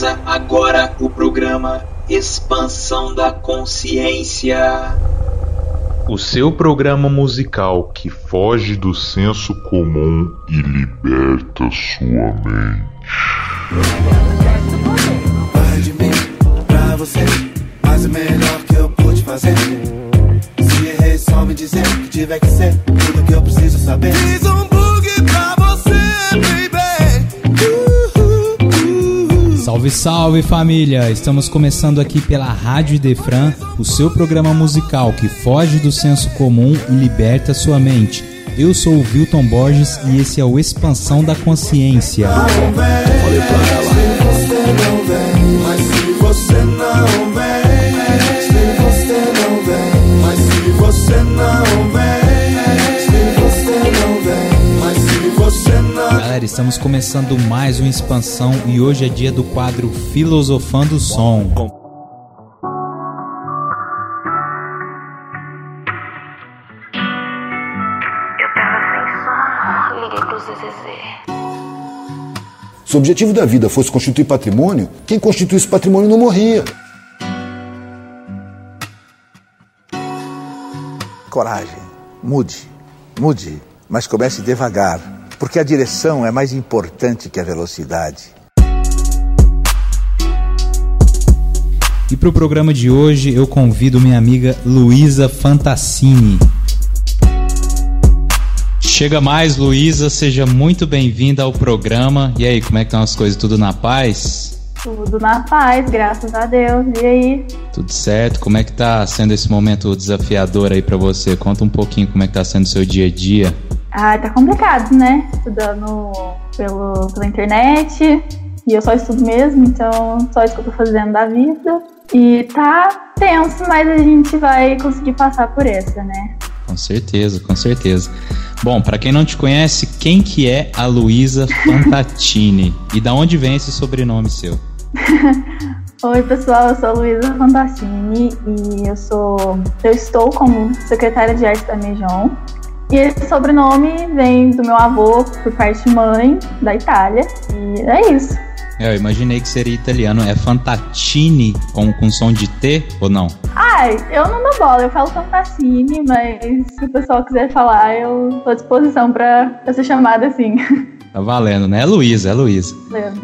Começa agora o programa Expansão da Consciência. O seu programa musical que foge do senso comum e liberta sua mente. Vai de mim pra você, mas o melhor que eu pude fazer. Se errei, só me dizer que tiver que ser tudo que eu preciso saber. Fiz um bug pra você, baby. Salve, salve família! Estamos começando aqui pela Rádio Defran, o seu programa musical que foge do senso comum e liberta sua mente. Eu sou o Wilton Borges e esse é o Expansão da Consciência. Não vem. Se você não vem, mas se você não vem, se você não vem, mas se você não Galera, estamos começando mais uma expansão e hoje é dia do quadro Filosofando o Som. Se o objetivo da vida fosse constituir patrimônio, quem constituísse patrimônio não morria. Coragem, mude, mude, mas comece devagar, porque a direção é mais importante que a velocidade. E para o programa de hoje eu convido minha amiga Luísa Fantassini. Chega mais, Luísa, seja muito bem-vinda ao programa. E aí, como é que estão as coisas? Tudo na paz? Tudo na paz, graças a Deus. E aí? Tudo certo? Como é que tá sendo esse momento desafiador aí para você? Conta um pouquinho como é que tá sendo o seu dia a dia. Ah, tá complicado, né? Estudando pelo, pela internet. E eu só estudo mesmo, então só isso que eu tô fazendo da vida. E tá tenso, mas a gente vai conseguir passar por essa, né? Com certeza, com certeza. Bom, para quem não te conhece, quem que é a Luísa Fantatini? e da onde vem esse sobrenome seu? Oi, pessoal, eu sou a Luísa Fantassini e eu sou. Eu estou como secretária de arte da Mejon. E esse sobrenome vem do meu avô por parte mãe, da Itália. E é isso. É, Eu imaginei que seria italiano. É Fantatini com, com som de T ou não? Ai, eu não dou bola, eu falo Fantassini, mas se o pessoal quiser falar, eu tô à disposição pra, pra ser chamada assim. Tá valendo, né? É Luísa, é Luísa.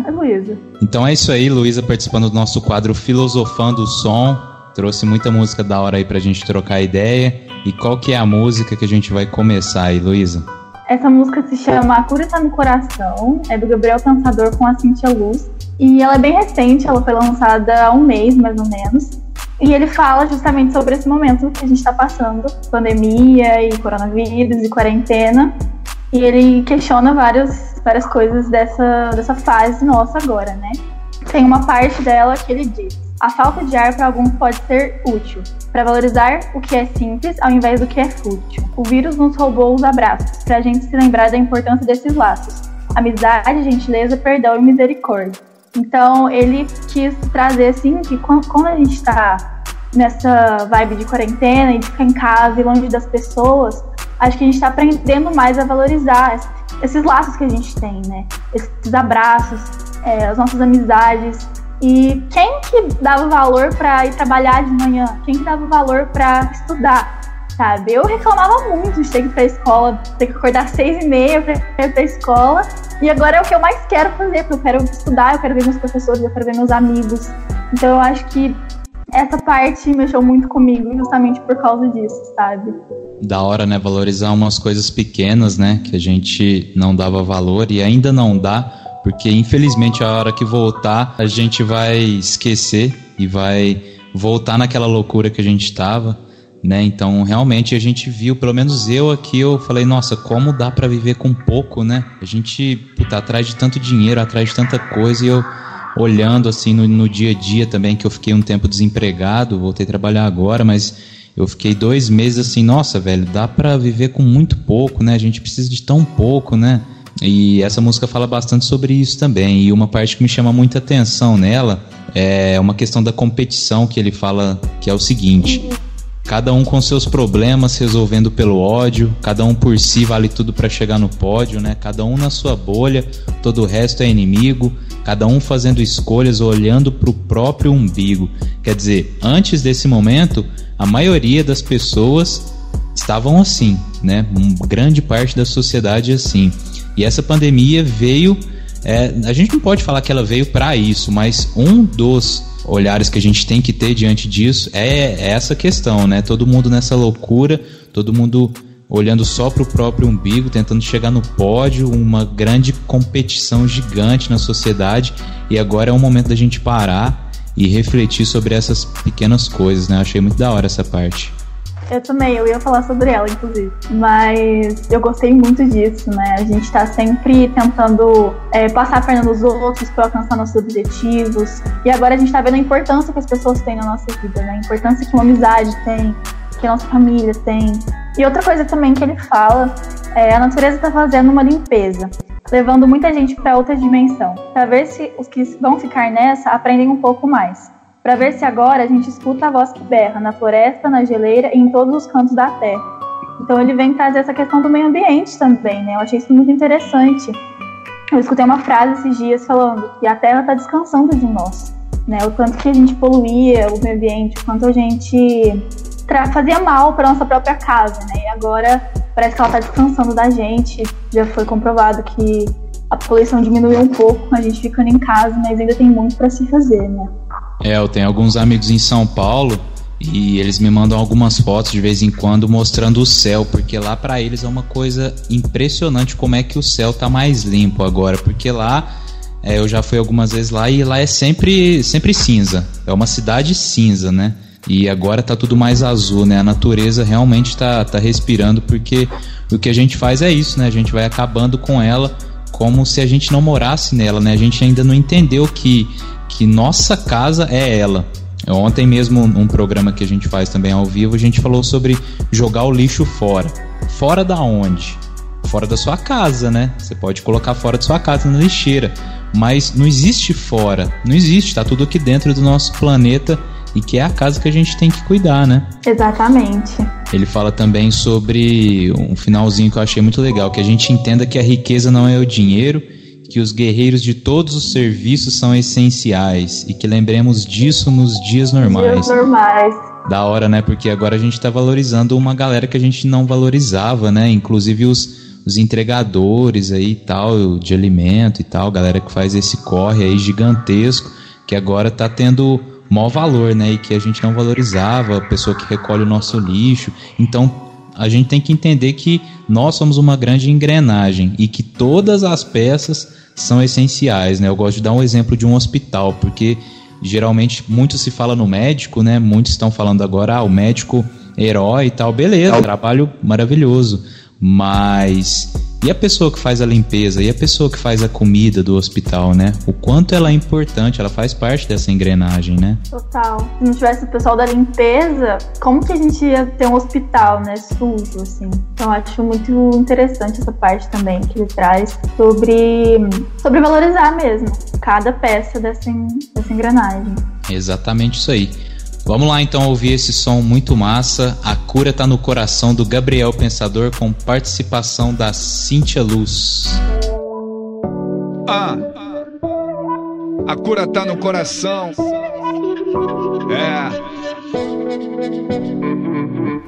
É Luísa. Então é isso aí, Luísa participando do nosso quadro Filosofando o Som. Trouxe muita música da hora aí pra gente trocar ideia. E qual que é a música que a gente vai começar aí, Luísa? Essa música se chama A Cura Tá no Coração, é do Gabriel Pensador com a Cintia Luz. E ela é bem recente, ela foi lançada há um mês, mais ou menos. E ele fala justamente sobre esse momento que a gente está passando, pandemia e coronavírus e quarentena. E ele questiona várias, várias coisas dessa, dessa fase nossa agora, né? Tem uma parte dela que ele diz: A falta de ar para alguns pode ser útil, para valorizar o que é simples ao invés do que é fútil. O vírus nos roubou os abraços, para a gente se lembrar da importância desses laços: amizade, gentileza, perdão e misericórdia. Então ele quis trazer assim que quan- quando a gente está nessa vibe de quarentena e de ficar em casa e longe das pessoas, acho que a gente está aprendendo mais a valorizar es- esses laços que a gente tem, né? Esses abraços, é, as nossas amizades. E quem que dava valor para ir trabalhar de manhã? Quem que dava valor para estudar? Sabe? Eu reclamava muito de ter que ir pra escola, ter que acordar às seis e meia pra ir pra escola. E agora é o que eu mais quero fazer, porque eu quero estudar, eu quero ver meus professores, eu quero ver meus amigos. Então eu acho que essa parte mexeu muito comigo, justamente por causa disso, sabe? Da hora, né? Valorizar umas coisas pequenas, né? Que a gente não dava valor e ainda não dá, porque infelizmente a hora que voltar a gente vai esquecer e vai voltar naquela loucura que a gente tava, né? Então realmente a gente viu, pelo menos eu aqui, eu falei, nossa, como dá pra viver com pouco, né? A gente puta, atrás de tanto dinheiro, atrás de tanta coisa e eu olhando assim no, no dia a dia também, que eu fiquei um tempo desempregado, voltei a trabalhar agora, mas eu fiquei dois meses assim, nossa, velho, dá pra viver com muito pouco, né? A gente precisa de tão pouco, né? E essa música fala bastante sobre isso também. E uma parte que me chama muita atenção nela é uma questão da competição que ele fala que é o seguinte: cada um com seus problemas resolvendo pelo ódio, cada um por si vale tudo para chegar no pódio, né? Cada um na sua bolha, todo o resto é inimigo, cada um fazendo escolhas olhando para o próprio umbigo. Quer dizer, antes desse momento, a maioria das pessoas estavam assim, né? Uma grande parte da sociedade assim. E essa pandemia veio é, a gente não pode falar que ela veio para isso, mas um dos olhares que a gente tem que ter diante disso é essa questão, né? Todo mundo nessa loucura, todo mundo olhando só para o próprio umbigo, tentando chegar no pódio, uma grande competição gigante na sociedade. E agora é o momento da gente parar e refletir sobre essas pequenas coisas, né? Achei muito da hora essa parte. Eu também, eu ia falar sobre ela, inclusive. Mas eu gostei muito disso, né? A gente tá sempre tentando é, passar a perna nos outros para alcançar nossos objetivos. E agora a gente tá vendo a importância que as pessoas têm na nossa vida, né? A importância que uma amizade tem, que a nossa família tem. E outra coisa também que ele fala é a natureza tá fazendo uma limpeza levando muita gente para outra dimensão, para ver se os que vão ficar nessa aprendem um pouco mais para ver se agora a gente escuta a voz que berra na floresta, na geleira e em todos os cantos da terra. Então ele vem trazer essa questão do meio ambiente também, né? Eu achei isso muito interessante. Eu escutei uma frase esses dias falando que a terra está descansando de nós, né? O quanto que a gente poluía o meio ambiente, o quanto a gente fazia mal para nossa própria casa, né? E agora parece que ela está descansando da gente. Já foi comprovado que a poluição diminuiu um pouco, a gente ficando em casa, mas ainda tem muito para se fazer, né? É, eu tenho alguns amigos em São Paulo e eles me mandam algumas fotos de vez em quando mostrando o céu, porque lá para eles é uma coisa impressionante como é que o céu tá mais limpo agora, porque lá é, eu já fui algumas vezes lá e lá é sempre sempre cinza. É uma cidade cinza, né? E agora tá tudo mais azul, né? A natureza realmente tá, tá respirando, porque o que a gente faz é isso, né? A gente vai acabando com ela como se a gente não morasse nela, né? A gente ainda não entendeu que que nossa casa é ela. Ontem mesmo, um programa que a gente faz também ao vivo, a gente falou sobre jogar o lixo fora. Fora da onde? Fora da sua casa, né? Você pode colocar fora da sua casa na lixeira. Mas não existe fora. Não existe. Tá tudo aqui dentro do nosso planeta e que é a casa que a gente tem que cuidar, né? Exatamente. Ele fala também sobre um finalzinho que eu achei muito legal, que a gente entenda que a riqueza não é o dinheiro que os guerreiros de todos os serviços são essenciais e que lembremos disso nos dias normais. Dias normais. Da hora, né? Porque agora a gente está valorizando uma galera que a gente não valorizava, né? Inclusive os, os entregadores aí e tal, de alimento e tal, galera que faz esse corre aí gigantesco, que agora tá tendo maior valor, né? E que a gente não valorizava, a pessoa que recolhe o nosso lixo. Então, a gente tem que entender que nós somos uma grande engrenagem e que todas as peças são essenciais, né? Eu gosto de dar um exemplo de um hospital, porque geralmente muito se fala no médico, né? Muitos estão falando agora, ah, o médico herói e tal, beleza, trabalho maravilhoso, mas e a pessoa que faz a limpeza? E a pessoa que faz a comida do hospital, né? O quanto ela é importante, ela faz parte dessa engrenagem, né? Total. Se não tivesse o pessoal da limpeza, como que a gente ia ter um hospital, né? Sujo, assim. Então acho muito interessante essa parte também que ele traz sobre, sobre valorizar mesmo cada peça dessa, dessa engrenagem. Exatamente isso aí. Vamos lá então ouvir esse som muito massa. A cura tá no coração do Gabriel Pensador com participação da Cíntia Luz. Ah, a cura tá no coração. É.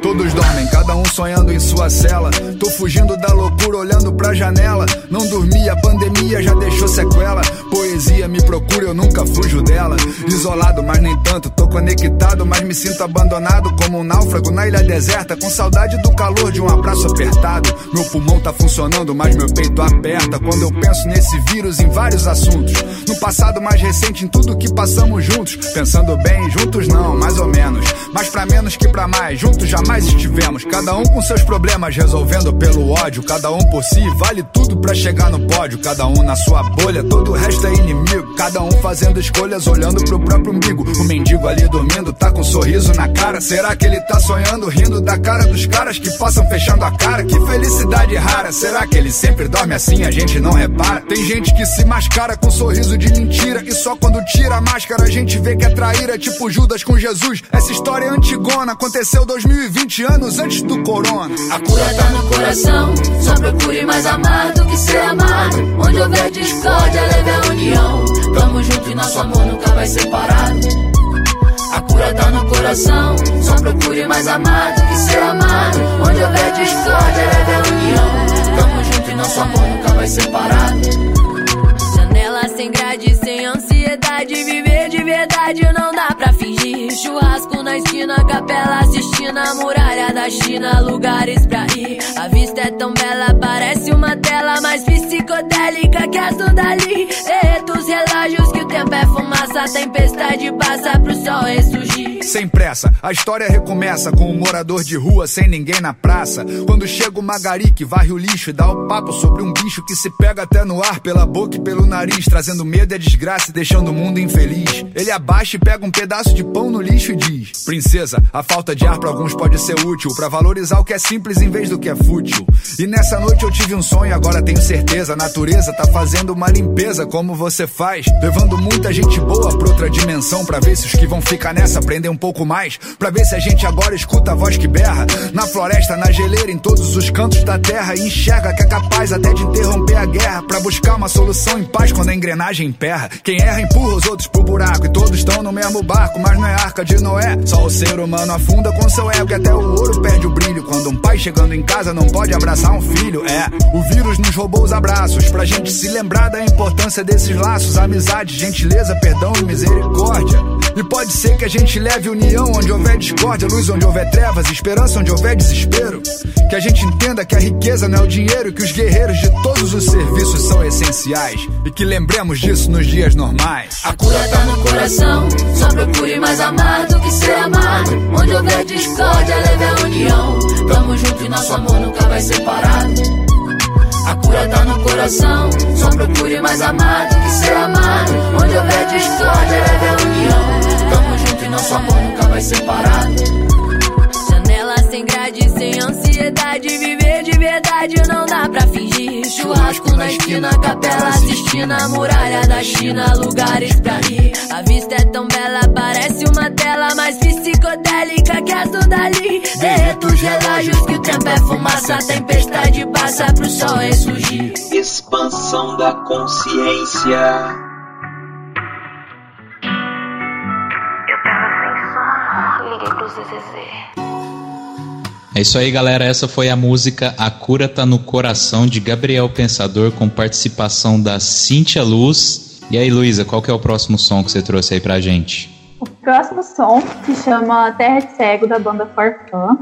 Todos dormem, cada um sonhando em sua cela. Tô fugindo da loucura, olhando pra janela. Não dormi, a pandemia já deixou sequela. Poesia me procura, eu nunca fujo dela. Isolado, mas nem tanto. Tô conectado, mas me sinto abandonado. Como um náufrago na ilha deserta. Com saudade do calor de um abraço apertado. Meu pulmão tá funcionando, mas meu peito aperta. Quando eu penso nesse vírus em vários assuntos. No passado mais recente, em tudo que passamos juntos. Pensando bem, juntos não, mais ou menos. Mas pra menos que pra mais, juntos jamais jamais estivemos. Cada um com seus problemas, resolvendo pelo ódio. Cada um por si, vale tudo pra chegar no pódio. Cada um na sua bolha, todo o resto é inimigo. Cada um fazendo escolhas, olhando pro próprio umbigo. O mendigo ali dormindo, tá com um sorriso na cara. Será que ele tá sonhando, rindo da cara dos caras que passam fechando a cara? Que felicidade rara. Será que ele sempre dorme assim, a gente não repara? Tem gente que se mascara com um sorriso de mentira. E só quando tira a máscara a gente vê que é traíra, tipo Judas com Jesus. Essa história é antigona, aconteceu 2020 anos antes do corona. A cura tá no coração, só procure mais amar do que ser amado. Onde houver discórdia, leve a união. Tamo junto e nosso amor nunca vai separado. A cura tá no coração, só procure mais amar do que ser amado. Onde houver discórdia, leve a união. Tamo junto e nosso amor nunca vai separado. Janela sem grade, sem ansiedade, viver de verdade não dá Churrasco na esquina, capela assistindo a muralha da China, lugares pra ir. A vista é tão bela, parece uma tela mais psicodélica que as do Dali. Derreto os relógios que o tempo é fumaça, a tempestade passa pro sol ressurgir. Sem pressa, a história recomeça com um morador de rua sem ninguém na praça. Quando chega o Magari que varre o lixo e dá o papo sobre um bicho que se pega até no ar pela boca e pelo nariz, trazendo medo e desgraça e deixando o mundo infeliz. Ele abaixa e pega um pedaço de pão no lixo e diz: Princesa, a falta de ar pra alguns pode ser útil, pra valorizar o que é simples em vez do que é fútil. E nessa noite eu tive um sonho, agora tenho certeza. A natureza tá fazendo uma limpeza, como você faz, levando muita gente boa pra outra dimensão, pra ver se os que vão ficar nessa aprendem um pouco mais, pra ver se a gente agora escuta a voz que berra. Na floresta, na geleira, em todos os cantos da terra, e enxerga que é capaz até de interromper a guerra, pra buscar uma solução em paz quando a engrenagem emperra. Quem erra empurra os outros pro buraco, e todos estão no mesmo barco, mas não é arca de Noé. Só o ser humano afunda com seu ego, e até o ouro perde o brilho. Quando um pai chegando em casa não pode abraçar um filho, é. O vírus nos roubou os abraços, pra gente se lembrar da importância desses laços, amizade, gentileza, perdão e misericórdia. E pode ser que a gente leve união onde houver discórdia, luz onde houver trevas, esperança onde houver desespero. Que a gente entenda que a riqueza não é o dinheiro, que os guerreiros de todos os serviços são essenciais. E que lembremos disso nos dias normais. A cura tá no coração, só procure mais amar do que ser amado. Onde houver discórdia, leve a união. Tamo junto e nosso amor nunca vai separado. A cura tá no coração, só procure mais amar do que ser amado. Onde houver discórdia, leve a união. Tamo junto e nosso amor nunca vai separado. Janela sem grade, sem ansiedade, viver de verdade não dá pra fingir. Churrasco na esquina, capela assistindo a muralha da China, lugares pra ir. A vista é tão bela, parece uma tela mais psicodélica que as do Dali. Derreto os relógios que o tempo é fumaça, a tempestade passa pro sol ressurgir. Expansão da consciência. Eu tava sem som, liguei pro ZZZ. É isso aí, galera. Essa foi a música A Cura Tá no Coração de Gabriel Pensador com participação da Cíntia Luz. E aí, Luísa, qual que é o próximo som que você trouxe aí pra gente? O próximo som se chama Terra de Cego, da banda Forfã.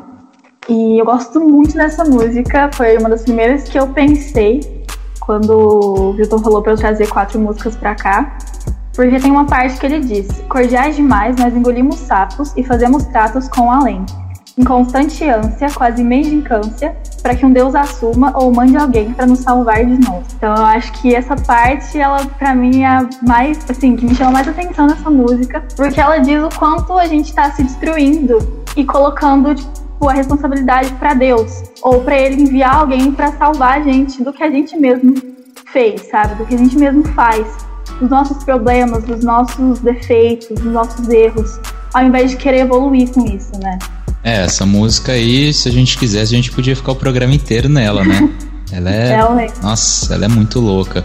E eu gosto muito dessa música, foi uma das primeiras que eu pensei quando o Wilton falou para eu trazer quatro músicas pra cá. Porque tem uma parte que ele diz: Cordiais demais, nós engolimos sapos e fazemos tratos com além. Em constante ânsia, quase mendicância, para que um Deus assuma ou mande alguém para nos salvar de novo. Então eu acho que essa parte, ela para mim é a mais, assim, que me chama mais atenção nessa música, porque ela diz o quanto a gente tá se destruindo e colocando tipo, a responsabilidade para Deus ou para ele enviar alguém para salvar a gente do que a gente mesmo fez, sabe? Do que a gente mesmo faz, dos nossos problemas, dos nossos defeitos, dos nossos erros, ao invés de querer evoluir com isso, né? É, essa música aí, se a gente quisesse, a gente podia ficar o programa inteiro nela, né? Ela é. Realmente. Nossa, ela é muito louca.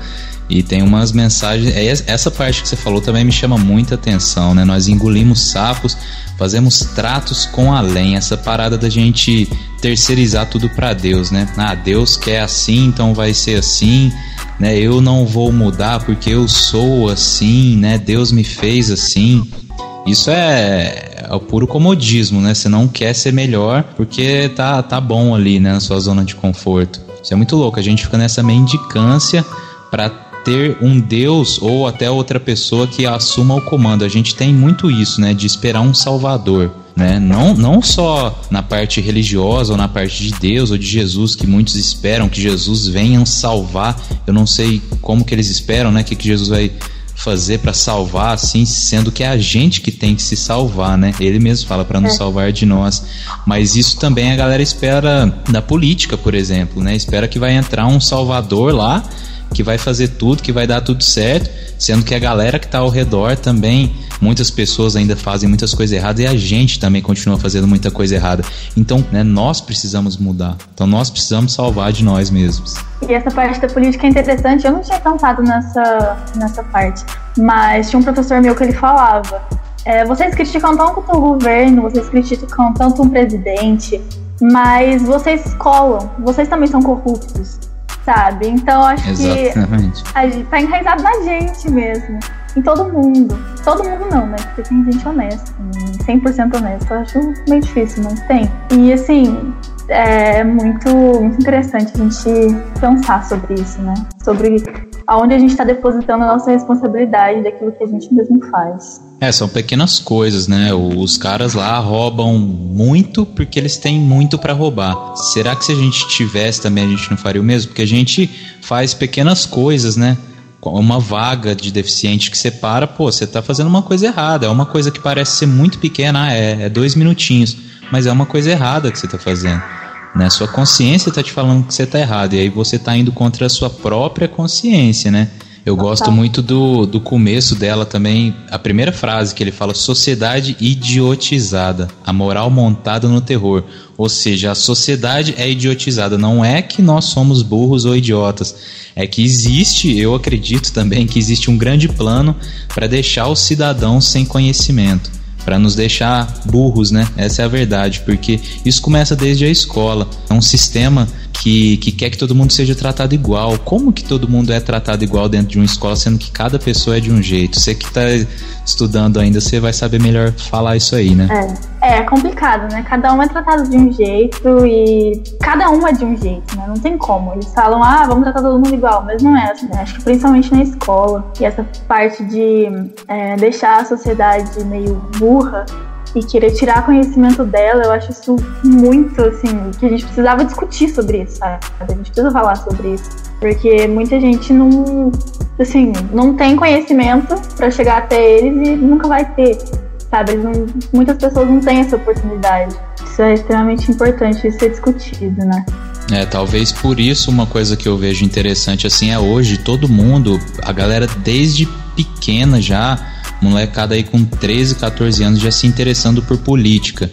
E tem umas mensagens. é, Essa parte que você falou também me chama muita atenção, né? Nós engolimos sapos, fazemos tratos com além. Essa parada da gente terceirizar tudo pra Deus, né? Ah, Deus quer assim, então vai ser assim, né? Eu não vou mudar porque eu sou assim, né? Deus me fez assim. Isso é, é o puro comodismo, né? Você não quer ser melhor porque tá, tá bom ali, né? Na sua zona de conforto. Isso é muito louco. A gente fica nessa mendicância para ter um Deus ou até outra pessoa que assuma o comando. A gente tem muito isso, né? De esperar um salvador. né? Não, não só na parte religiosa ou na parte de Deus ou de Jesus, que muitos esperam que Jesus venha salvar. Eu não sei como que eles esperam, né? Que, que Jesus vai fazer para salvar, assim, sendo que é a gente que tem que se salvar, né? Ele mesmo fala para nos é. salvar de nós. Mas isso também a galera espera da política, por exemplo, né? Espera que vai entrar um salvador lá que vai fazer tudo, que vai dar tudo certo, sendo que a galera que está ao redor também, muitas pessoas ainda fazem muitas coisas erradas e a gente também continua fazendo muita coisa errada. Então, né, nós precisamos mudar. Então, nós precisamos salvar de nós mesmos. E essa parte da política é interessante. Eu não tinha pensado nessa, nessa parte, mas tinha um professor meu que ele falava. É, vocês criticam tanto o governo, vocês criticam tanto um presidente, mas vocês colam, vocês também são corruptos sabe? Então acho Exatamente. que a gente tá enraizado na gente mesmo. Em todo mundo. Todo mundo não, né? Porque tem gente honesta. 100% honesta. Eu acho meio difícil, mas tem. E assim, é muito, muito interessante a gente pensar sobre isso, né? Sobre aonde a gente está depositando a nossa responsabilidade daquilo que a gente mesmo faz. É, são pequenas coisas, né? Os caras lá roubam muito porque eles têm muito para roubar. Será que se a gente tivesse também a gente não faria o mesmo? Porque a gente faz pequenas coisas, né? Uma vaga de deficiente que separa, pô, você tá fazendo uma coisa errada. É uma coisa que parece ser muito pequena, ah, é, é dois minutinhos, mas é uma coisa errada que você tá fazendo. Né? Sua consciência tá te falando que você tá errado, e aí você tá indo contra a sua própria consciência, né? Eu gosto muito do, do começo dela também. A primeira frase que ele fala: sociedade idiotizada, a moral montada no terror. Ou seja, a sociedade é idiotizada. Não é que nós somos burros ou idiotas. É que existe, eu acredito também, que existe um grande plano para deixar o cidadão sem conhecimento para nos deixar burros, né? Essa é a verdade, porque isso começa desde a escola. É um sistema que, que quer que todo mundo seja tratado igual. Como que todo mundo é tratado igual dentro de uma escola, sendo que cada pessoa é de um jeito? Você que está estudando ainda, você vai saber melhor falar isso aí, né? É, é complicado, né? Cada um é tratado de um jeito e cada um é de um jeito, né? Não tem como. Eles falam, ah, vamos tratar todo mundo igual, mas não é assim. Né? Acho que principalmente na escola, e essa parte de é, deixar a sociedade meio burra e querer tirar conhecimento dela, eu acho isso muito, assim, que a gente precisava discutir sobre isso, sabe? A gente precisa falar sobre isso. Porque muita gente não, assim, não tem conhecimento para chegar até eles e nunca vai ter, sabe? Não, muitas pessoas não têm essa oportunidade. Isso é extremamente importante ser discutido, né? É, talvez por isso uma coisa que eu vejo interessante assim é hoje todo mundo, a galera desde pequena já molecada aí com 13, 14 anos já se interessando por política.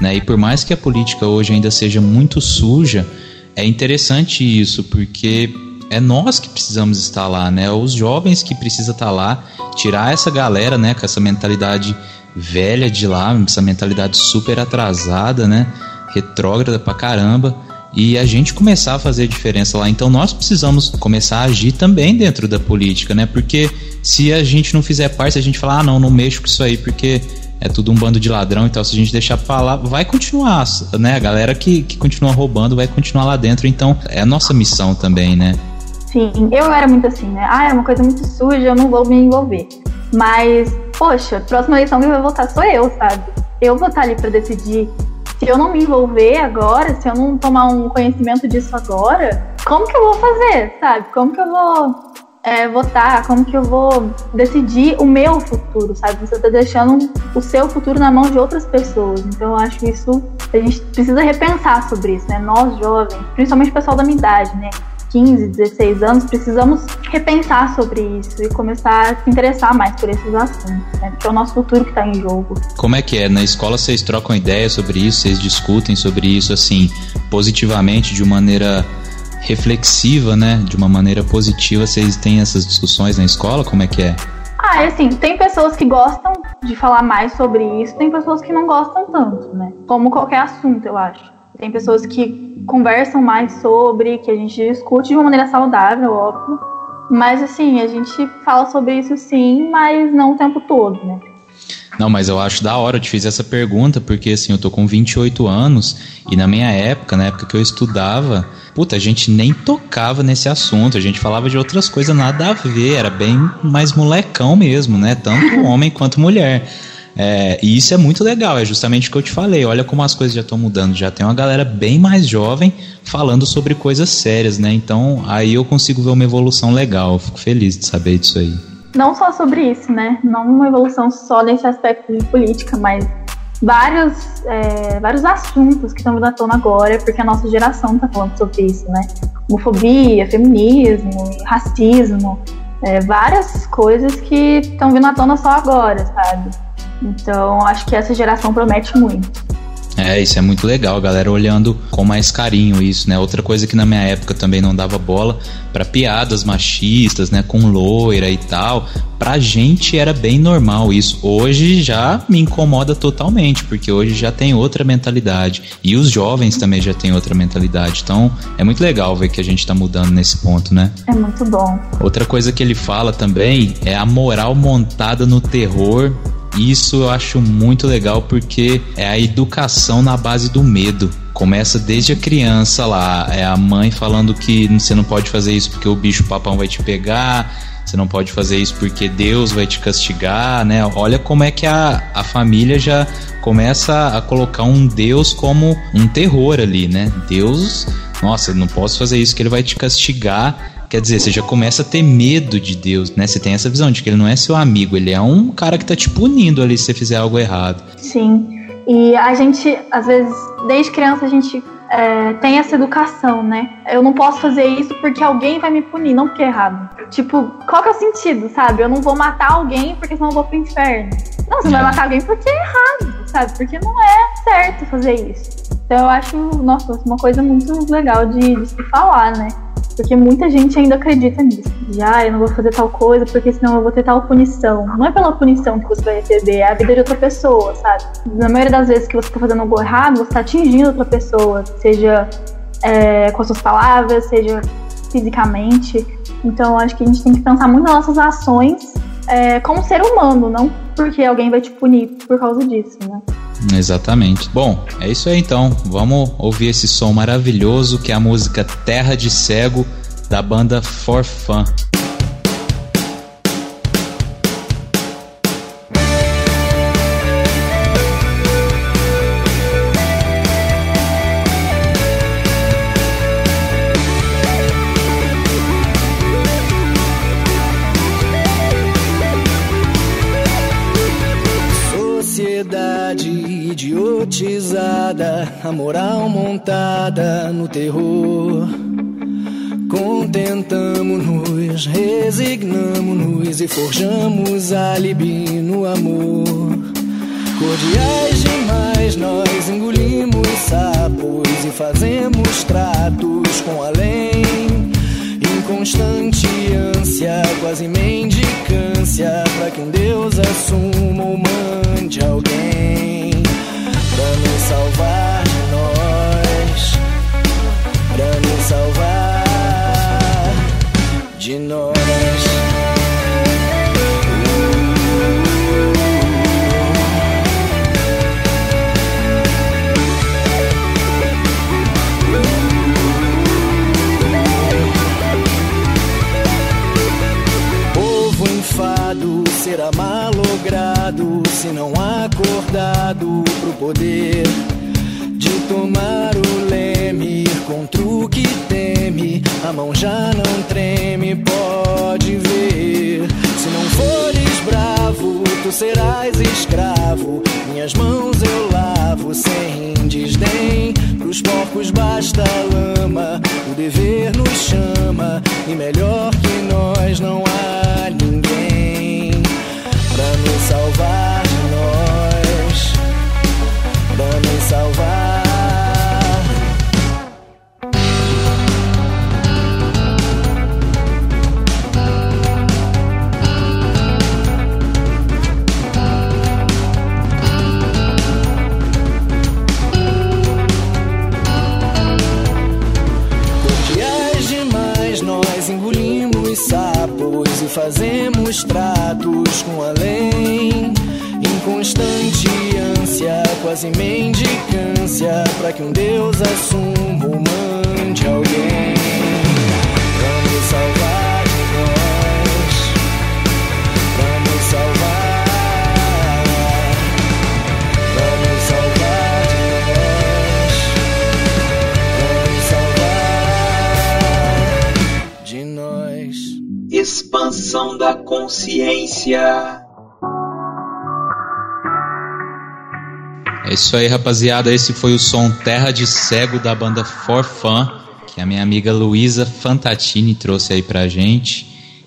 Né? E por mais que a política hoje ainda seja muito suja, é interessante isso, porque é nós que precisamos estar lá, né? Os jovens que precisam estar lá, tirar essa galera, né, com essa mentalidade velha de lá, essa mentalidade super atrasada, né? Retrógrada pra caramba e a gente começar a fazer diferença lá. Então nós precisamos começar a agir também dentro da política, né? Porque se a gente não fizer parte, se a gente falar, ah, não, não mexo com isso aí porque é tudo um bando de ladrão e tal, se a gente deixar pra lá, vai continuar, né? A galera que, que continua roubando vai continuar lá dentro, então é a nossa missão também, né? Sim, eu era muito assim, né? Ah, é uma coisa muito suja, eu não vou me envolver. Mas, poxa, próxima eleição que vai votar sou eu, sabe? Eu vou estar ali para decidir se eu não me envolver agora, se eu não tomar um conhecimento disso agora, como que eu vou fazer, sabe? Como que eu vou é, votar? Como que eu vou decidir o meu futuro, sabe? Você está deixando o seu futuro na mão de outras pessoas. Então eu acho isso, a gente precisa repensar sobre isso, né? Nós jovens, principalmente o pessoal da minha idade, né? 15, 16 anos, precisamos repensar sobre isso e começar a se interessar mais por esses assuntos, né? Porque é o nosso futuro que está em jogo. Como é que é? Na escola vocês trocam ideias sobre isso, vocês discutem sobre isso, assim, positivamente, de uma maneira reflexiva, né? De uma maneira positiva, vocês têm essas discussões na escola? Como é que é? Ah, é assim, tem pessoas que gostam de falar mais sobre isso, tem pessoas que não gostam tanto, né? Como qualquer assunto, eu acho. Tem pessoas que conversam mais sobre, que a gente discute de uma maneira saudável, óbvio. Mas assim, a gente fala sobre isso sim, mas não o tempo todo, né? Não, mas eu acho da hora, eu te fiz essa pergunta, porque assim, eu tô com 28 anos e na minha época, na época que eu estudava, puta, a gente nem tocava nesse assunto, a gente falava de outras coisas nada a ver, era bem mais molecão mesmo, né? Tanto homem quanto mulher. É, e isso é muito legal, é justamente o que eu te falei. Olha como as coisas já estão mudando. Já tem uma galera bem mais jovem falando sobre coisas sérias, né? Então aí eu consigo ver uma evolução legal. Eu fico feliz de saber disso aí. Não só sobre isso, né? Não uma evolução só nesse aspecto de política, mas vários, é, vários assuntos que estão vindo à tona agora, porque a nossa geração está falando sobre isso, né? Homofobia, feminismo, racismo, é, várias coisas que estão vindo à tona só agora, sabe? Então, acho que essa geração promete muito. É, isso é muito legal, a galera olhando com mais carinho isso, né? Outra coisa que na minha época também não dava bola para piadas machistas, né, com loira e tal. Pra gente era bem normal isso. Hoje já me incomoda totalmente, porque hoje já tem outra mentalidade e os jovens também já têm outra mentalidade. Então, é muito legal ver que a gente tá mudando nesse ponto, né? É muito bom. Outra coisa que ele fala também é a moral montada no terror isso eu acho muito legal porque é a educação na base do medo. Começa desde a criança lá, é a mãe falando que você não pode fazer isso porque o bicho papão vai te pegar, você não pode fazer isso porque Deus vai te castigar, né? Olha como é que a, a família já começa a colocar um Deus como um terror ali, né? Deus, nossa, não posso fazer isso que ele vai te castigar Quer dizer, você já começa a ter medo de Deus, né? Você tem essa visão de que ele não é seu amigo, ele é um cara que tá te punindo ali se você fizer algo errado. Sim. E a gente, às vezes, desde criança, a gente é, tem essa educação, né? Eu não posso fazer isso porque alguém vai me punir, não porque é errado. Tipo, qual que é o sentido, sabe? Eu não vou matar alguém porque senão eu vou pro inferno. Não, você é. vai matar alguém porque é errado, sabe? Porque não é certo fazer isso. Então eu acho, nossa, uma coisa muito legal de, de se falar, né? Porque muita gente ainda acredita nisso. Já, ah, eu não vou fazer tal coisa porque senão eu vou ter tal punição. Não é pela punição que você vai receber, é a vida de outra pessoa, sabe? Na maioria das vezes que você tá fazendo algo errado, você tá atingindo outra pessoa, seja é, com as suas palavras, seja fisicamente. Então, acho que a gente tem que pensar muito nas nossas ações é, como ser humano, não porque alguém vai te punir por causa disso, né? Exatamente. Bom, é isso aí então. Vamos ouvir esse som maravilhoso que é a música Terra de Cego da banda For Fun. A moral montada no terror. Contentamos-nos, resignamos-nos e forjamos alibi no amor. Cordiais demais, nós engolimos sapos e fazemos tratos com além. Inconstante ânsia, quase mendicância, para que um Deus assuma ou mande alguém pra nos salvar pra nos consciência. É isso aí, rapaziada. Esse foi o som Terra de Cego da banda For Fun, que a minha amiga Luísa Fantatini trouxe aí pra gente.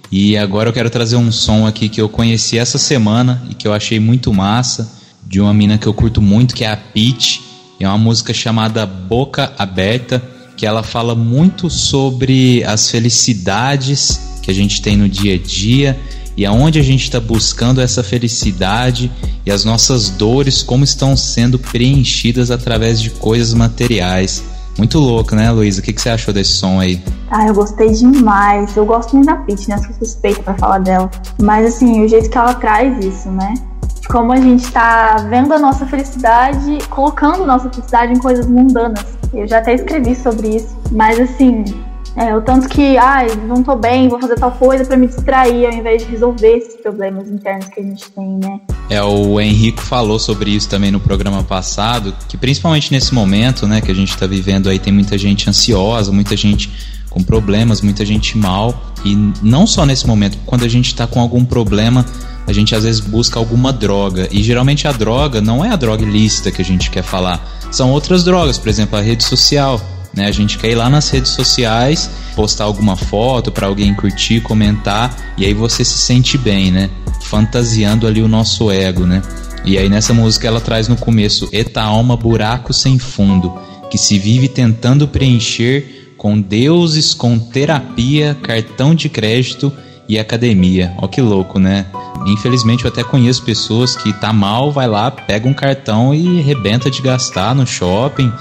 E agora eu quero trazer um som aqui que eu conheci essa semana e que eu achei muito massa, de uma mina que eu curto muito, que é a Peach. É uma música chamada Boca Aberta, que ela fala muito sobre as felicidades que a gente tem no dia a dia e aonde a gente está buscando essa felicidade e as nossas dores como estão sendo preenchidas através de coisas materiais. Muito louco, né, Luísa? O que, que você achou desse som aí? Ah, eu gostei demais. Eu gosto muito da Pitty, né? Sou suspeita pra falar dela. Mas, assim, o jeito que ela traz isso, né? Como a gente tá vendo a nossa felicidade, colocando nossa felicidade em coisas mundanas. Eu já até escrevi sobre isso. Mas, assim, é, o tanto que, ai, não tô bem, vou fazer tal coisa para me distrair, ao invés de resolver esses problemas internos que a gente tem, né? É, o Henrico falou sobre isso também no programa passado, que principalmente nesse momento, né, que a gente tá vivendo aí, tem muita gente ansiosa, muita gente com problemas, muita gente mal, e não só nesse momento, quando a gente tá com algum problema, a gente às vezes busca alguma droga, e geralmente a droga não é a droga ilícita que a gente quer falar, são outras drogas, por exemplo, a rede social, né? A gente quer ir lá nas redes sociais, postar alguma foto para alguém curtir, comentar, e aí você se sente bem, né? Fantasiando ali o nosso ego, né? E aí nessa música ela traz no começo Eta alma buraco sem fundo, que se vive tentando preencher com deuses, com terapia, cartão de crédito e academia. Ó que louco, né? Infelizmente eu até conheço pessoas que tá mal, vai lá, pega um cartão e rebenta de gastar no shopping,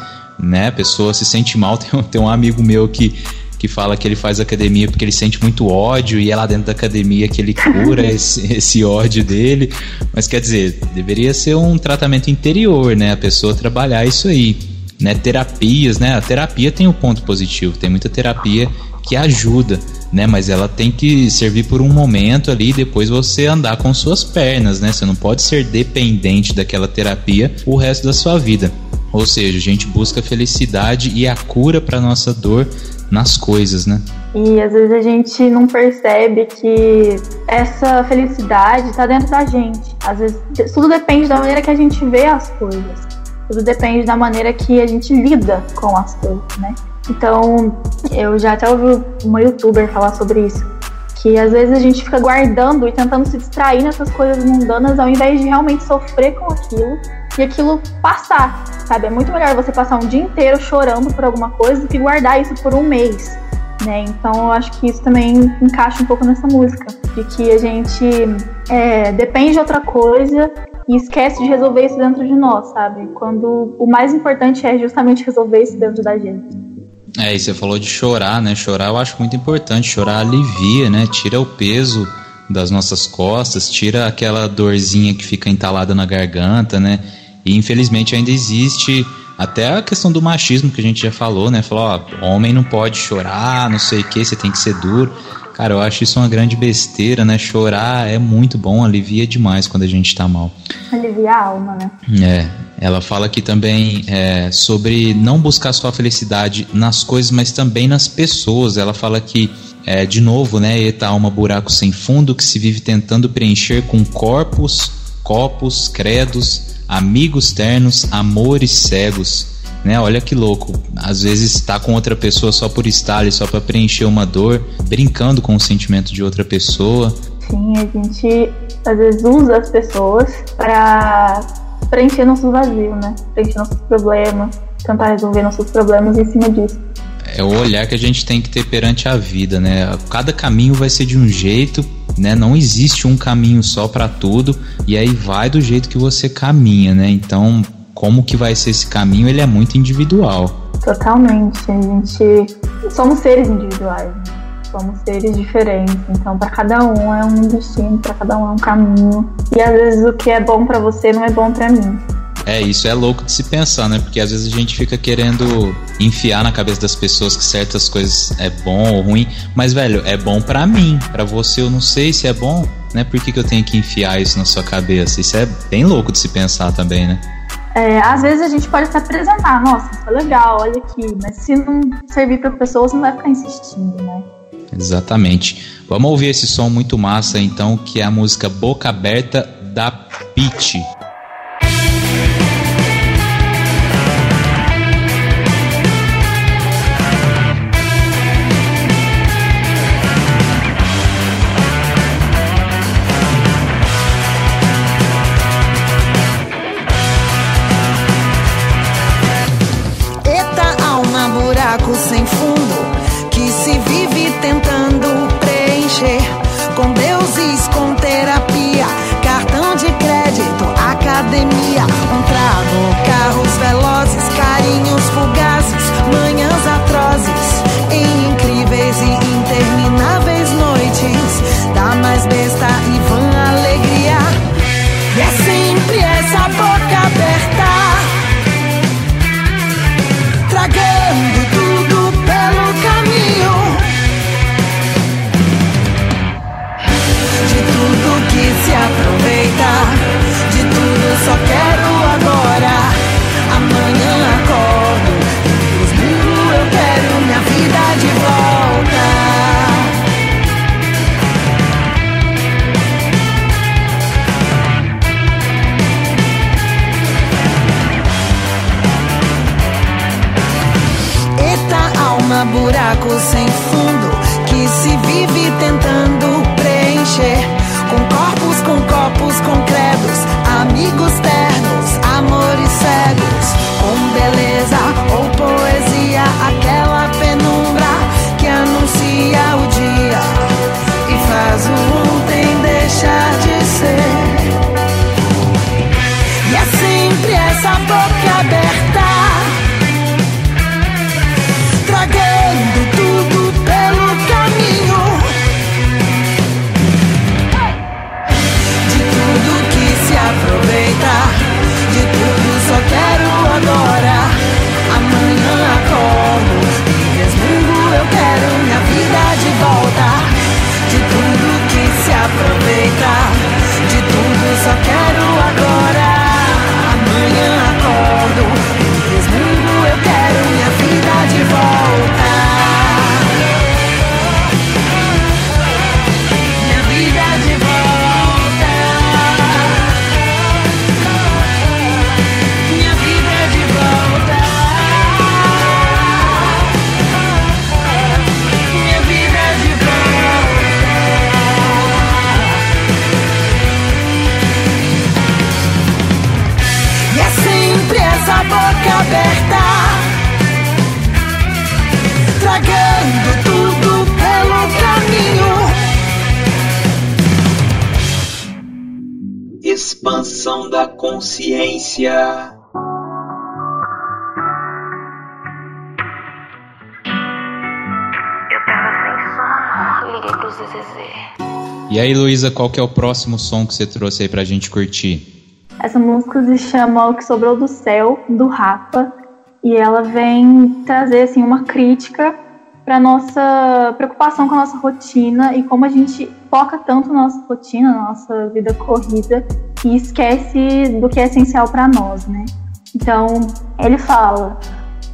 né? A pessoa se sente mal. Tem um, tem um amigo meu que, que fala que ele faz academia porque ele sente muito ódio e é lá dentro da academia que ele cura esse, esse ódio dele. Mas quer dizer, deveria ser um tratamento interior, né? A pessoa trabalhar isso aí. Né? Terapias, né? A terapia tem um ponto positivo, tem muita terapia que ajuda, né? Mas ela tem que servir por um momento ali e depois você andar com suas pernas, né? Você não pode ser dependente daquela terapia o resto da sua vida. Ou seja, a gente busca felicidade e a cura para nossa dor nas coisas, né? E às vezes a gente não percebe que essa felicidade está dentro da gente. Às vezes tudo depende da maneira que a gente vê as coisas. Tudo depende da maneira que a gente lida com as coisas, né? Então, eu já até ouvi uma youtuber falar sobre isso. Que às vezes a gente fica guardando e tentando se distrair nessas coisas mundanas ao invés de realmente sofrer com aquilo e aquilo passar, sabe? É muito melhor você passar um dia inteiro chorando por alguma coisa do que guardar isso por um mês, né? Então eu acho que isso também encaixa um pouco nessa música, de que a gente é, depende de outra coisa e esquece de resolver isso dentro de nós, sabe? Quando o mais importante é justamente resolver isso dentro da gente. É, e você falou de chorar, né? Chorar eu acho muito importante. Chorar alivia, né? Tira o peso das nossas costas, tira aquela dorzinha que fica entalada na garganta, né? E infelizmente ainda existe até a questão do machismo que a gente já falou, né? Falou, ó, homem não pode chorar, não sei o que, você tem que ser duro. Cara, eu acho isso uma grande besteira, né? Chorar é muito bom, alivia demais quando a gente tá mal. Alivia a alma, né? É. Ela fala aqui também é, sobre não buscar sua felicidade nas coisas, mas também nas pessoas. Ela fala que, é, de novo, né? Eta alma buraco sem fundo que se vive tentando preencher com corpos, copos, credos, amigos ternos, amores cegos. Né? Olha que louco. Às vezes está com outra pessoa só por estar ali, só para preencher uma dor, brincando com o sentimento de outra pessoa. Sim, a gente às vezes usa as pessoas para preencher nossos vazios, né? Preencher nossos problemas, tentar resolver nossos problemas em cima disso. É o olhar que a gente tem que ter perante a vida, né? Cada caminho vai ser de um jeito, né? Não existe um caminho só para tudo e aí vai do jeito que você caminha, né? Então, como que vai ser esse caminho, ele é muito individual. Totalmente. A gente somos seres individuais. Somos seres diferentes. Então, para cada um é um destino, para cada um é um caminho. E às vezes o que é bom para você não é bom para mim. É, isso é louco de se pensar, né? Porque às vezes a gente fica querendo enfiar na cabeça das pessoas que certas coisas é bom ou ruim, mas velho, é bom para mim, para você eu não sei se é bom, né? Por que, que eu tenho que enfiar isso na sua cabeça? Isso é bem louco de se pensar também, né? É, às vezes a gente pode até apresentar, nossa, é legal, olha aqui, mas se não servir para pessoas, não vai ficar insistindo, né? Exatamente. Vamos ouvir esse som muito massa então, que é a música Boca Aberta da Pitty. Consciência. Liguei pro ZZZ. E aí, Luísa, qual que é o próximo som que você trouxe aí pra gente curtir? Essa música se chama O que Sobrou do Céu, do Rapa, e ela vem trazer assim uma crítica para nossa preocupação com a nossa rotina e como a gente foca tanto na nossa rotina, na nossa vida corrida e esquece do que é essencial para nós, né? Então, ele fala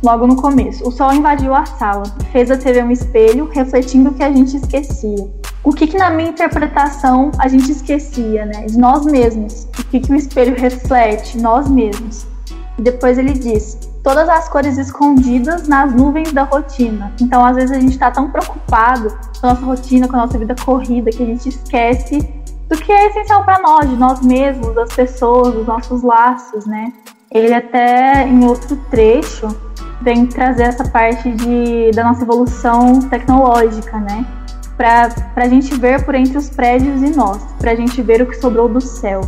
logo no começo: o sol invadiu a sala, fez a TV um espelho, refletindo o que a gente esquecia. O que, que na minha interpretação a gente esquecia, né? De nós mesmos. O que, que o espelho reflete? Nós mesmos. E depois ele diz: todas as cores escondidas nas nuvens da rotina. Então, às vezes, a gente está tão preocupado com a nossa rotina, com a nossa vida corrida, que a gente esquece do que é essencial para nós, de nós mesmos, das pessoas, dos nossos laços, né? Ele até, em outro trecho, vem trazer essa parte de, da nossa evolução tecnológica, né? Para a gente ver por entre os prédios e nós, para a gente ver o que sobrou do céu.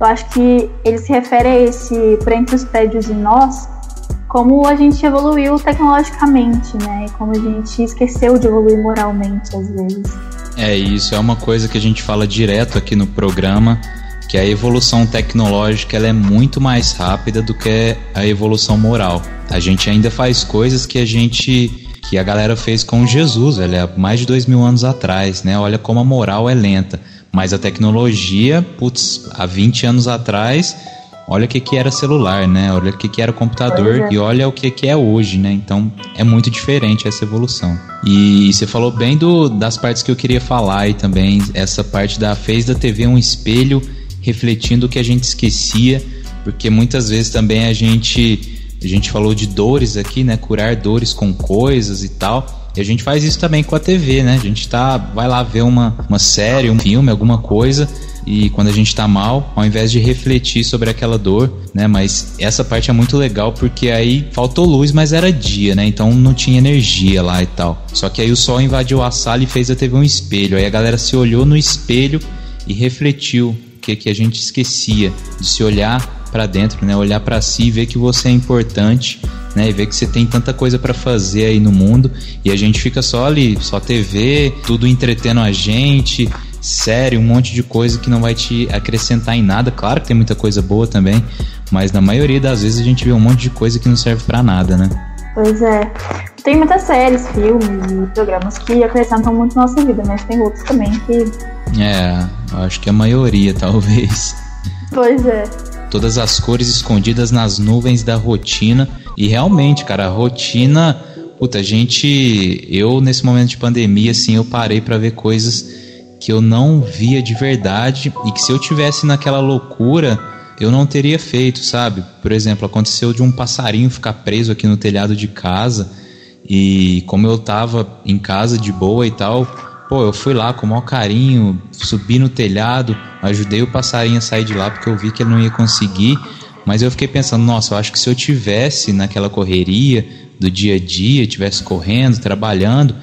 Eu acho que ele se refere a esse por entre os prédios e nós, como a gente evoluiu tecnologicamente, né? E como a gente esqueceu de evoluir moralmente às vezes. É, isso é uma coisa que a gente fala direto aqui no programa, que a evolução tecnológica ela é muito mais rápida do que a evolução moral. A gente ainda faz coisas que a gente que a galera fez com Jesus, velho, há mais de dois mil anos atrás, né? Olha como a moral é lenta. Mas a tecnologia, putz, há 20 anos atrás olha o que, que era celular, né? Olha o que, que era computador é. e olha o que, que é hoje, né? Então é muito diferente essa evolução. E você falou bem do, das partes que eu queria falar aí também, essa parte da fez da TV um espelho refletindo o que a gente esquecia, porque muitas vezes também a gente a gente falou de dores aqui, né? Curar dores com coisas e tal. E a gente faz isso também com a TV, né? A gente tá, vai lá ver uma, uma série, um filme, alguma coisa, e quando a gente tá mal, ao invés de refletir sobre aquela dor, né? Mas essa parte é muito legal porque aí faltou luz, mas era dia, né? Então não tinha energia lá e tal. Só que aí o sol invadiu a sala e fez a TV um espelho. Aí a galera se olhou no espelho e refletiu o que, que a gente esquecia de se olhar para dentro, né? Olhar para si e ver que você é importante, né? E ver que você tem tanta coisa para fazer aí no mundo e a gente fica só ali, só TV, tudo entretendo a gente, série, um monte de coisa que não vai te acrescentar em nada. Claro que tem muita coisa boa também, mas na maioria das vezes a gente vê um monte de coisa que não serve para nada, né? Pois é. Tem muitas séries, filmes e programas que acrescentam muito na nossa vida, mas tem outros também que. É, acho que a maioria, talvez. Pois é. todas as cores escondidas nas nuvens da rotina. E realmente, cara, a rotina. Puta, a gente. Eu, nesse momento de pandemia, assim, eu parei pra ver coisas que eu não via de verdade e que se eu tivesse naquela loucura, eu não teria feito, sabe? Por exemplo, aconteceu de um passarinho ficar preso aqui no telhado de casa e como eu tava em casa de boa e tal, pô, eu fui lá com o maior carinho, subi no telhado, ajudei o passarinho a sair de lá porque eu vi que ele não ia conseguir, mas eu fiquei pensando, nossa, eu acho que se eu tivesse naquela correria do dia a dia, tivesse correndo, trabalhando,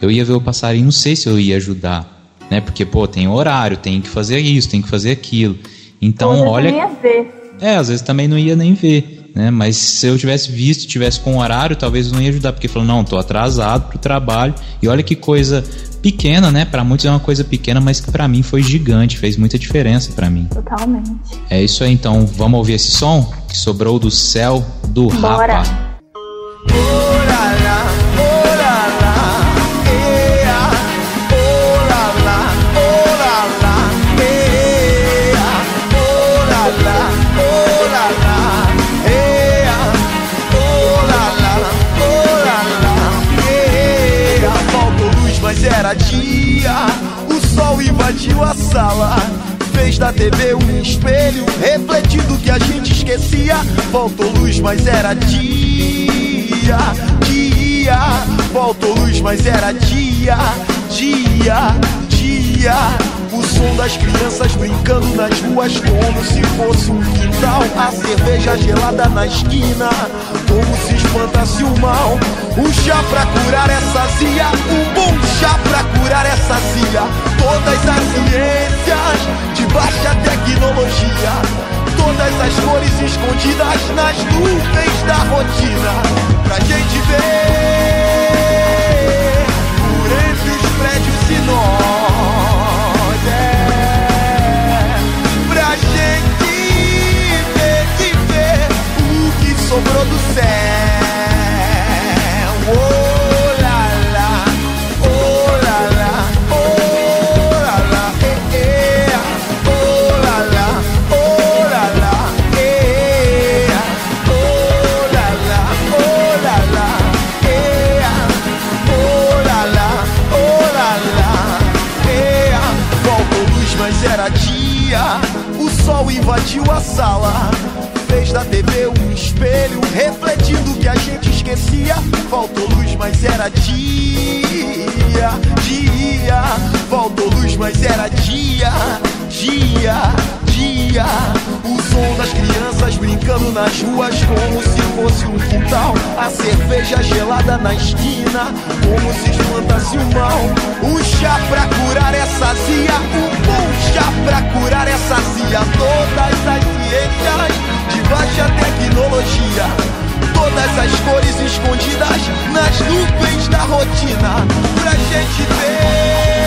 eu ia ver o passarinho, não sei se eu ia ajudar, né? Porque, pô, tem horário, tem que fazer isso, tem que fazer aquilo. Então, Ou olha. Eu ia ver. É, às vezes também não ia nem ver, né? Mas se eu tivesse visto, tivesse com horário, talvez não ia ajudar, porque falou, não, tô atrasado pro trabalho. E olha que coisa pequena, né? Pra muitos é uma coisa pequena, mas que pra mim foi gigante, fez muita diferença pra mim. Totalmente. É isso aí, então, vamos ouvir esse som que sobrou do céu do Bora. Rapa. Invadiu a sala. Fez da TV um espelho, refletindo que a gente esquecia. Faltou luz, mas era dia, dia. Faltou luz, mas era dia, dia, dia. O som das crianças brincando nas ruas como se fosse um quintal. A cerveja gelada na esquina, como se espantasse o mal. Um chá pra curar essa zia, um bom chá pra curar essa zia. Todas as ciências de baixa tecnologia. Todas as cores escondidas nas nuvens da rotina. Pra gente ver por entre os prédios e nós. Sobrou do céu. Oh, lá, lá, oh, lá, lá, oh, lá, lá, eh, eh. Oh, lá, lá, oh, lá, lá, eh. Oh, lá, lá, oh, lá, lá, eh. Oh, lá, lá, oh, lá, lá, eh. Faltou luz, mas era dia. O sol invadiu a sala. Da TV um espelho, refletindo o que a gente esquecia. Faltou luz, mas era dia, dia. Faltou luz, mas era dia, dia, dia. O som das crianças brincando nas ruas como se fosse um quintal. A cerveja gelada na esquina, como se espantasse o mal. Um chá pra curar essa zia, um bom chá pra curar essa zia. Todas as ciências de baixa tecnologia. Todas as cores escondidas nas nuvens da rotina. Pra gente ver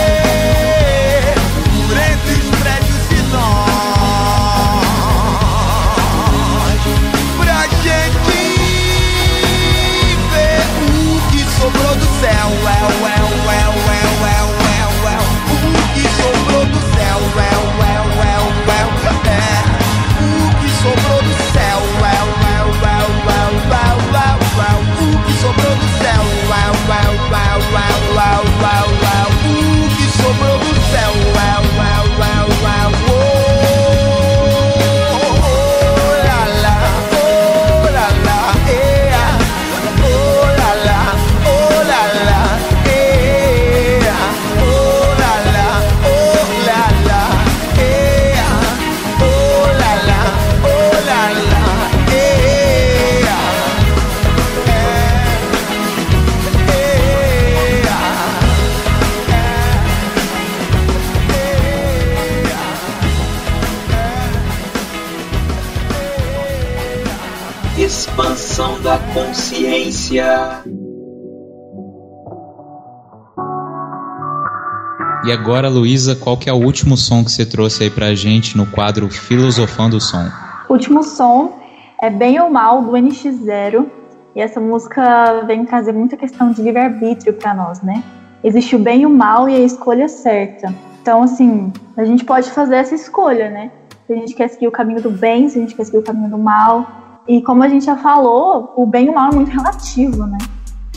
agora, Luísa, qual que é o último som que você trouxe aí pra gente no quadro Filosofando o Som? O último som é Bem ou Mal, do NX0. E essa música vem trazer muita questão de livre-arbítrio para nós, né? Existe o bem e o mal e a escolha certa. Então, assim, a gente pode fazer essa escolha, né? Se a gente quer seguir o caminho do bem, se a gente quer seguir o caminho do mal. E como a gente já falou, o bem e o mal é muito relativo, né?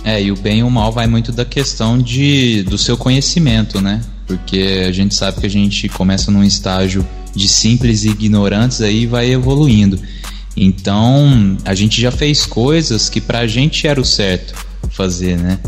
É, e o bem e o mal vai muito da questão de, do seu conhecimento, né? Porque a gente sabe que a gente começa num estágio de simples e ignorantes aí vai evoluindo. Então, a gente já fez coisas que pra gente era o certo fazer, né?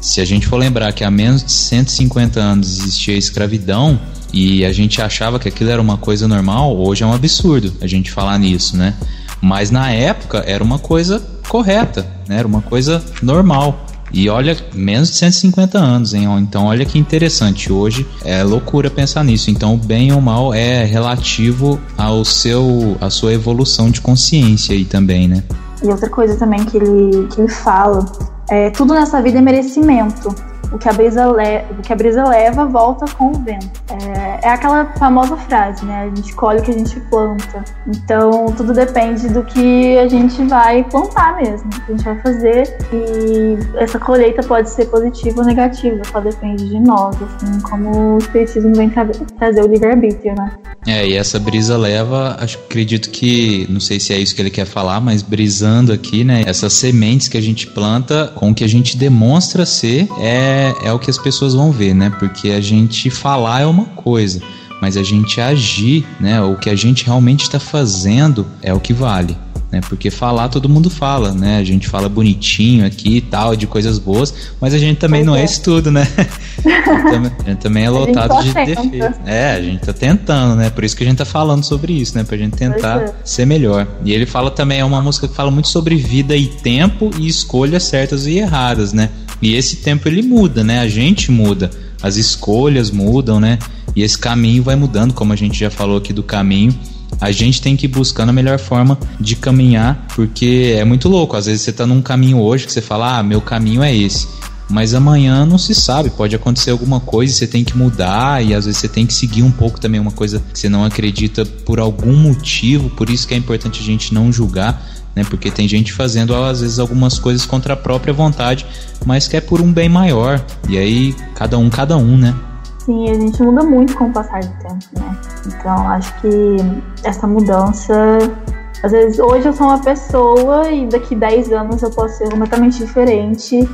Se a gente for lembrar que há menos de 150 anos existia a escravidão e a gente achava que aquilo era uma coisa normal, hoje é um absurdo a gente falar nisso, né? Mas na época era uma coisa correta, né? Era uma coisa normal. E olha, menos de 150 anos, hein? Então olha que interessante. Hoje é loucura pensar nisso. Então, bem ou mal é relativo ao seu, à sua evolução de consciência aí também, né? E outra coisa também que ele, que ele fala é tudo nessa vida é merecimento o que a brisa, le o que a brisa leva volta com o vento. É, é, aquela famosa frase, né? A gente colhe o que a gente planta. Então tudo depende do que a gente vai plantar mesmo, o que a gente vai fazer. E essa colheita pode ser positiva ou negativa, só depende de nós, assim, como o espiritismo vem tra trazer o livre-arbítrio, né? É, e essa brisa leva, acho, acredito que, não sei se é isso que ele quer falar, mas brisando aqui, né? Essas sementes que a gente planta com o que a gente demonstra ser é é, o que as pessoas vão ver, né? Porque a gente falar é uma coisa, mas a gente agir, né? O que a gente realmente está fazendo é o que vale. Né, porque falar todo mundo fala, né? A gente fala bonitinho aqui e tal, de coisas boas, mas a gente também não é, é isso tudo, né? a gente também é lotado de defeitos. É, a gente tá tentando, né? Por isso que a gente tá falando sobre isso, né? Pra gente tentar é. ser melhor. E ele fala também, é uma música que fala muito sobre vida e tempo e escolhas certas e erradas, né? E esse tempo ele muda, né? A gente muda, as escolhas mudam, né? E esse caminho vai mudando, como a gente já falou aqui do caminho. A gente tem que ir buscando a melhor forma de caminhar, porque é muito louco. Às vezes você tá num caminho hoje que você fala, ah, meu caminho é esse. Mas amanhã não se sabe, pode acontecer alguma coisa e você tem que mudar, e às vezes você tem que seguir um pouco também uma coisa que você não acredita por algum motivo, por isso que é importante a gente não julgar né? Porque tem gente fazendo às vezes algumas coisas contra a própria vontade, mas que é por um bem maior. E aí cada um, cada um, né? Sim, a gente muda muito com o passar do tempo, né? Então acho que essa mudança às vezes hoje eu sou uma pessoa e daqui 10 anos eu posso ser completamente diferente.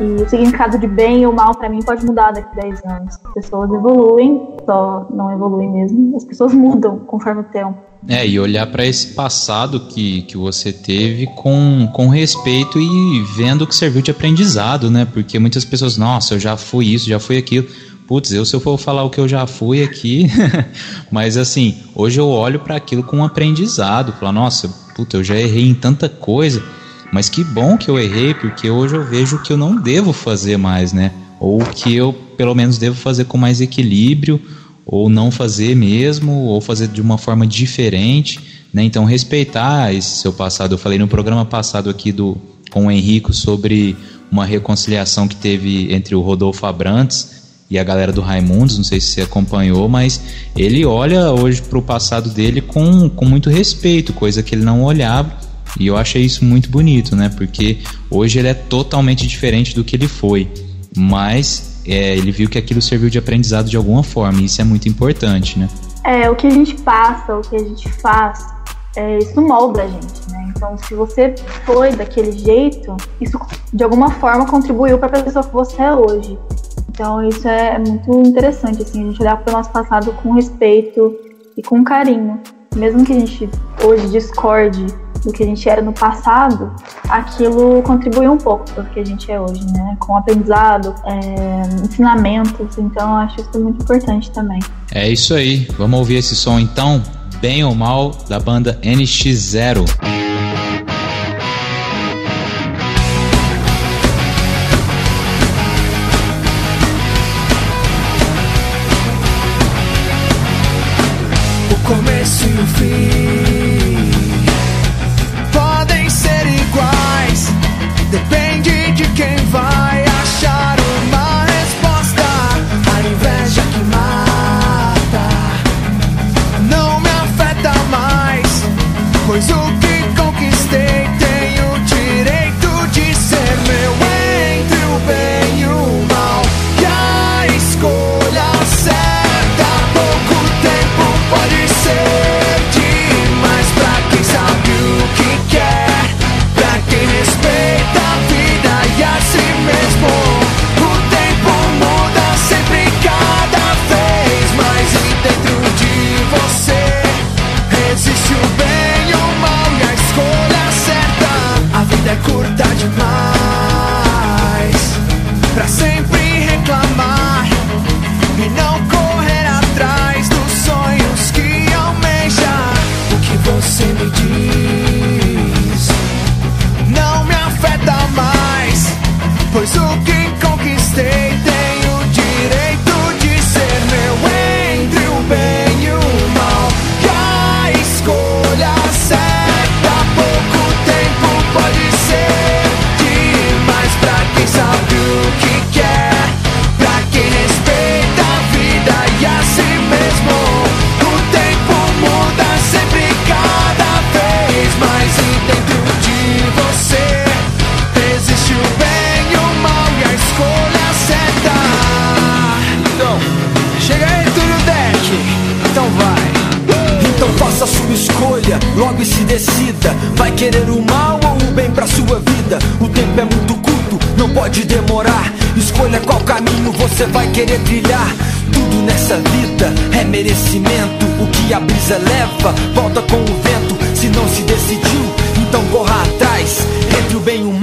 E o significado de bem ou mal para mim pode mudar daqui 10 anos. As pessoas evoluem, só não evoluem mesmo. As pessoas mudam conforme o tempo. É, e olhar para esse passado que, que você teve com, com respeito e vendo que serviu de aprendizado, né? Porque muitas pessoas, nossa, eu já fui isso, já fui aquilo. Putz, eu se eu for falar o que eu já fui aqui, mas assim, hoje eu olho para aquilo com um aprendizado, falar, nossa, puta, eu já errei em tanta coisa, mas que bom que eu errei, porque hoje eu vejo que eu não devo fazer mais, né? Ou que eu pelo menos devo fazer com mais equilíbrio, ou não fazer mesmo, ou fazer de uma forma diferente, né? Então respeitar esse seu passado. Eu falei no programa passado aqui do com o Henrico sobre uma reconciliação que teve entre o Rodolfo Abrantes e a galera do Raimundos, não sei se você acompanhou, mas ele olha hoje para o passado dele com, com muito respeito, coisa que ele não olhava. E eu achei isso muito bonito, né? Porque hoje ele é totalmente diferente do que ele foi. Mas é, ele viu que aquilo serviu de aprendizado de alguma forma, e isso é muito importante, né? É, o que a gente passa, o que a gente faz, é, isso molda a gente, né? Então, se você foi daquele jeito, isso de alguma forma contribuiu para a pessoa que você é hoje. Então, isso é muito interessante, assim, a gente olhar para o nosso passado com respeito e com carinho. Mesmo que a gente hoje discorde do que a gente era no passado, aquilo contribui um pouco para o que a gente é hoje, né? Com aprendizado, é, ensinamentos, então acho isso muito importante também. É isso aí, vamos ouvir esse som então, bem ou mal, da banda NX0.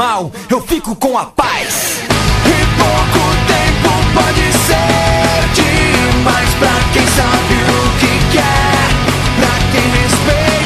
Mal, eu fico com a paz. E pouco tempo pode ser demais pra quem sabe o que quer. Pra quem respeita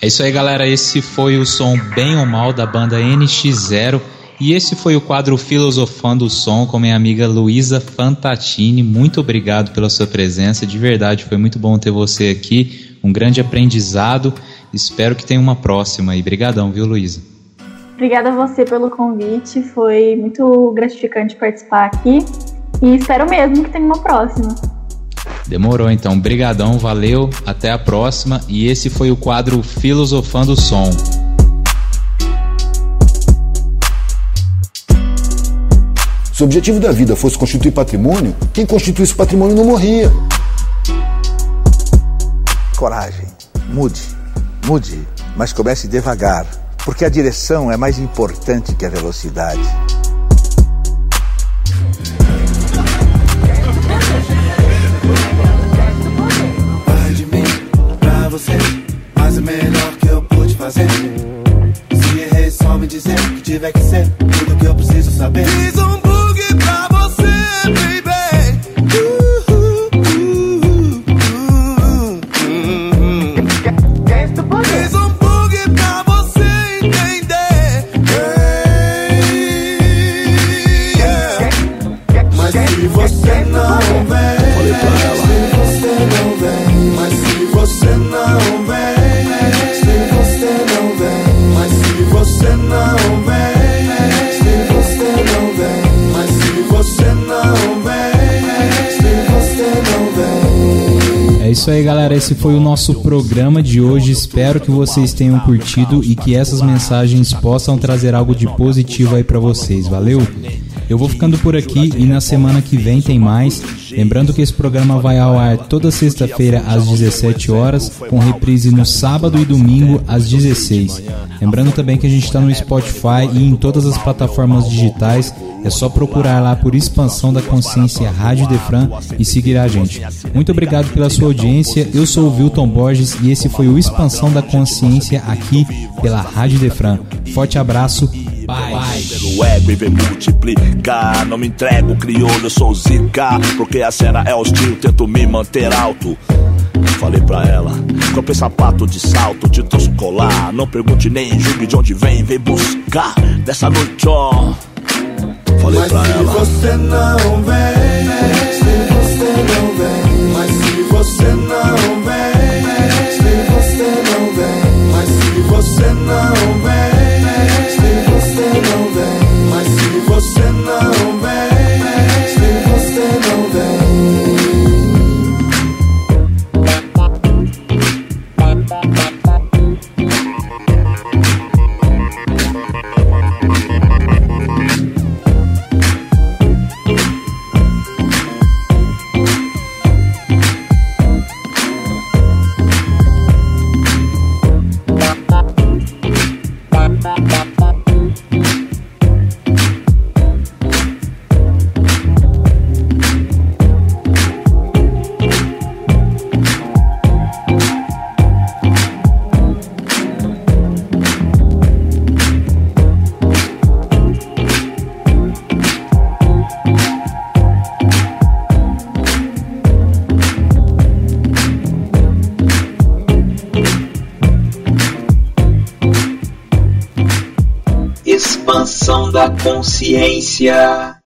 É isso aí, galera. Esse foi o som Bem ou Mal da banda NX0. E esse foi o quadro Filosofando o Som com minha amiga Luísa Fantatini. Muito obrigado pela sua presença. De verdade, foi muito bom ter você aqui. Um grande aprendizado. Espero que tenha uma próxima. E brigadão, viu, Luísa? Obrigada a você pelo convite, foi muito gratificante participar aqui e espero mesmo que tenha uma próxima. Demorou então. Brigadão, valeu. Até a próxima. E esse foi o quadro Filosofando o Som. Se o objetivo da vida fosse constituir patrimônio, quem constituísse patrimônio não morria. Coragem. Mude. Mude. Mas comece devagar. Porque a direção é mais importante que a velocidade. Saber. Esse foi o nosso programa de hoje. Espero que vocês tenham curtido e que essas mensagens possam trazer algo de positivo aí pra vocês. Valeu? Eu vou ficando por aqui e na semana que vem tem mais. Lembrando que esse programa vai ao ar toda sexta-feira às 17 horas, com reprise no sábado e domingo às 16. Lembrando também que a gente está no Spotify e em todas as plataformas digitais. É só procurar lá por Expansão da Consciência Rádio Defran e seguir a gente. Muito obrigado pela sua audiência. Eu sou o Wilton Borges e esse foi o Expansão da Consciência aqui pela Rádio Defran. Forte abraço. Bye. Ego e vem multiplicar. Não me entrego, crioulo, eu sou zica. Porque a cena é hostil, tento me manter alto. Falei pra ela, comprei sapato de salto, te trouxe colar. Não pergunte nem julgue de onde vem, vem buscar. Dessa noite, ó. Falei Mas pra se ela. você não vem, se você não vem, mas se você não vem, se você não vem, mas se você não vem, consciência.